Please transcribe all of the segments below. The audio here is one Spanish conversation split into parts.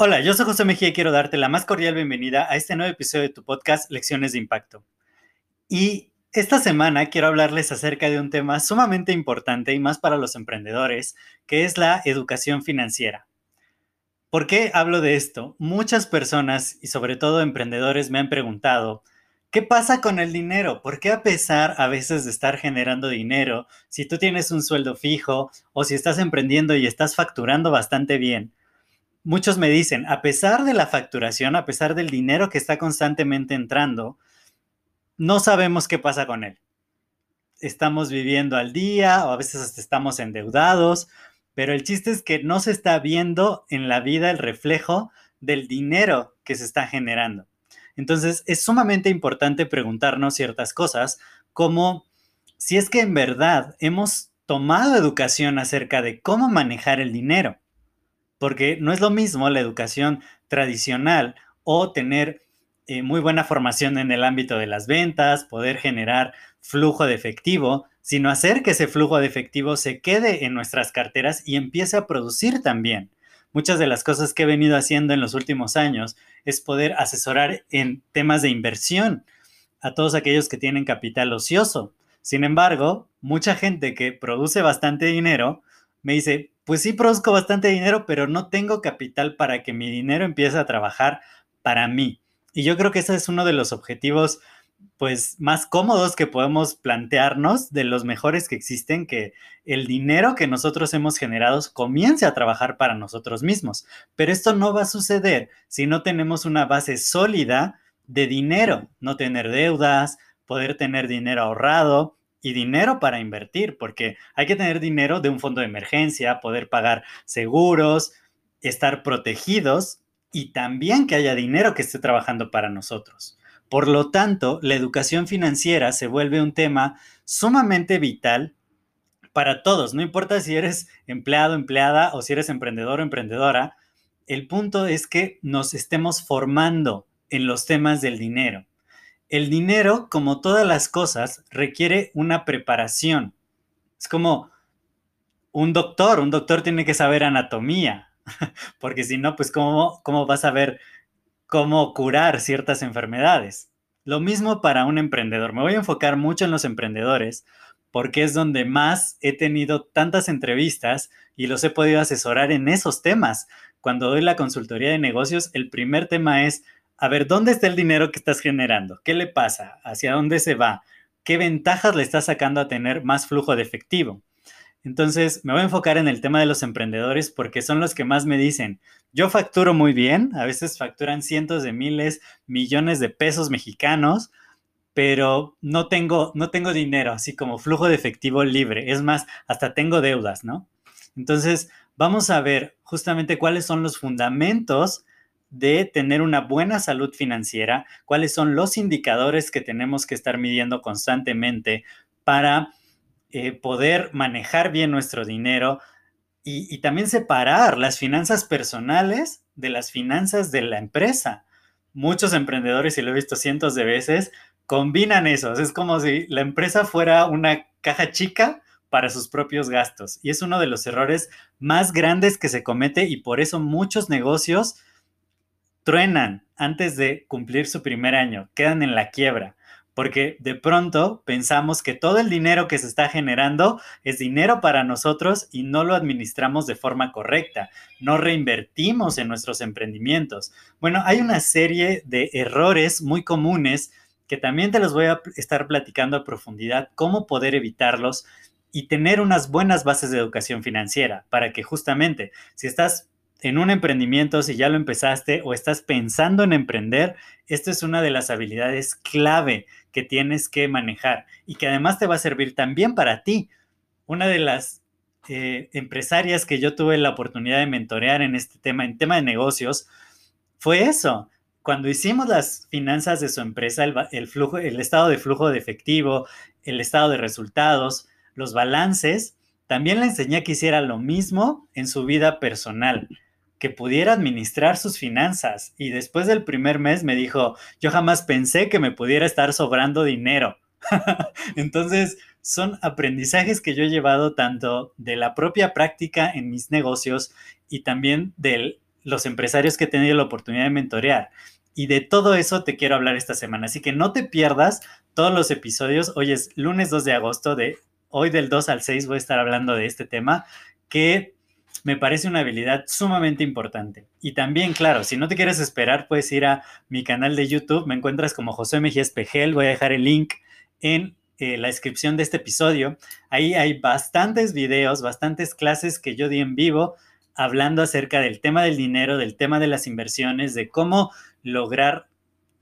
Hola, yo soy José Mejía y quiero darte la más cordial bienvenida a este nuevo episodio de tu podcast Lecciones de Impacto. Y esta semana quiero hablarles acerca de un tema sumamente importante y más para los emprendedores, que es la educación financiera. ¿Por qué hablo de esto? Muchas personas y sobre todo emprendedores me han preguntado, ¿qué pasa con el dinero? ¿Por qué a pesar a veces de estar generando dinero, si tú tienes un sueldo fijo o si estás emprendiendo y estás facturando bastante bien, muchos me dicen, a pesar de la facturación, a pesar del dinero que está constantemente entrando, no sabemos qué pasa con él. Estamos viviendo al día o a veces estamos endeudados, pero el chiste es que no se está viendo en la vida el reflejo del dinero que se está generando. Entonces es sumamente importante preguntarnos ciertas cosas como si es que en verdad hemos tomado educación acerca de cómo manejar el dinero porque no es lo mismo la educación tradicional o tener eh, muy buena formación en el ámbito de las ventas, poder generar flujo de efectivo, sino hacer que ese flujo de efectivo se quede en nuestras carteras y empiece a producir también. Muchas de las cosas que he venido haciendo en los últimos años es poder asesorar en temas de inversión a todos aquellos que tienen capital ocioso. Sin embargo, mucha gente que produce bastante dinero me dice, pues sí produzco bastante dinero, pero no tengo capital para que mi dinero empiece a trabajar para mí. Y yo creo que ese es uno de los objetivos pues más cómodos que podemos plantearnos, de los mejores que existen, que el dinero que nosotros hemos generado comience a trabajar para nosotros mismos. Pero esto no va a suceder si no tenemos una base sólida de dinero, no tener deudas, poder tener dinero ahorrado, y dinero para invertir, porque hay que tener dinero de un fondo de emergencia, poder pagar seguros, estar protegidos y también que haya dinero que esté trabajando para nosotros. Por lo tanto, la educación financiera se vuelve un tema sumamente vital para todos, no importa si eres empleado, empleada o si eres emprendedor o emprendedora, el punto es que nos estemos formando en los temas del dinero. El dinero, como todas las cosas, requiere una preparación. Es como un doctor, un doctor tiene que saber anatomía, porque si no, pues ¿cómo, cómo vas a ver cómo curar ciertas enfermedades? Lo mismo para un emprendedor. Me voy a enfocar mucho en los emprendedores porque es donde más he tenido tantas entrevistas y los he podido asesorar en esos temas. Cuando doy la consultoría de negocios, el primer tema es a ver, ¿dónde está el dinero que estás generando? ¿Qué le pasa? ¿Hacia dónde se va? ¿Qué ventajas le está sacando a tener más flujo de efectivo? Entonces, me voy a enfocar en el tema de los emprendedores porque son los que más me dicen, yo facturo muy bien, a veces facturan cientos de miles, millones de pesos mexicanos, pero no tengo, no tengo dinero, así como flujo de efectivo libre. Es más, hasta tengo deudas, ¿no? Entonces, vamos a ver justamente cuáles son los fundamentos de tener una buena salud financiera, cuáles son los indicadores que tenemos que estar midiendo constantemente para eh, poder manejar bien nuestro dinero y, y también separar las finanzas personales de las finanzas de la empresa. Muchos emprendedores, y lo he visto cientos de veces, combinan esos. Es como si la empresa fuera una caja chica para sus propios gastos. Y es uno de los errores más grandes que se comete y por eso muchos negocios truenan antes de cumplir su primer año, quedan en la quiebra, porque de pronto pensamos que todo el dinero que se está generando es dinero para nosotros y no lo administramos de forma correcta, no reinvertimos en nuestros emprendimientos. Bueno, hay una serie de errores muy comunes que también te los voy a estar platicando a profundidad, cómo poder evitarlos y tener unas buenas bases de educación financiera para que justamente si estás en un emprendimiento, si ya lo empezaste o estás pensando en emprender, esta es una de las habilidades clave que tienes que manejar y que además te va a servir también para ti. Una de las eh, empresarias que yo tuve la oportunidad de mentorear en este tema, en tema de negocios, fue eso. Cuando hicimos las finanzas de su empresa, el, flujo, el estado de flujo de efectivo, el estado de resultados, los balances, también le enseñé que hiciera lo mismo en su vida personal, que pudiera administrar sus finanzas. Y después del primer mes me dijo, yo jamás pensé que me pudiera estar sobrando dinero. Entonces, son aprendizajes que yo he llevado tanto de la propia práctica en mis negocios y también de los empresarios que he tenido la oportunidad de mentorear. Y de todo eso te quiero hablar esta semana. Así que no te pierdas todos los episodios. Hoy es lunes 2 de agosto. De hoy del 2 al 6 voy a estar hablando de este tema que me parece una habilidad sumamente importante. Y también, claro, si no te quieres esperar, puedes ir a mi canal de YouTube. Me encuentras como José Mejía Espejel. Voy a dejar el link en eh, la descripción de este episodio. Ahí hay bastantes videos, bastantes clases que yo di en vivo hablando acerca del tema del dinero, del tema de las inversiones, de cómo lograr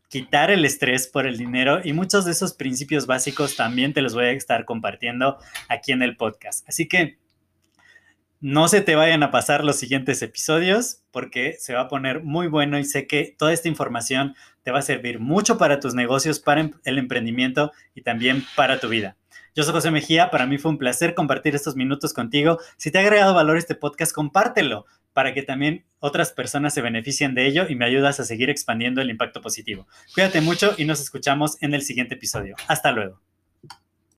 quitar el estrés por el dinero y muchos de esos principios básicos también te los voy a estar compartiendo aquí en el podcast. Así que no se te vayan a pasar los siguientes episodios porque se va a poner muy bueno y sé que toda esta información te va a servir mucho para tus negocios, para em, el emprendimiento y también para tu vida. Yo soy José Mejía, para mí fue un placer compartir estos minutos contigo. Si te ha agregado valor este podcast, compártelo para que también otras personas se beneficien de ello y me ayudas a seguir expandiendo el impacto positivo. Cuídate mucho y nos escuchamos en el siguiente episodio. Hasta luego.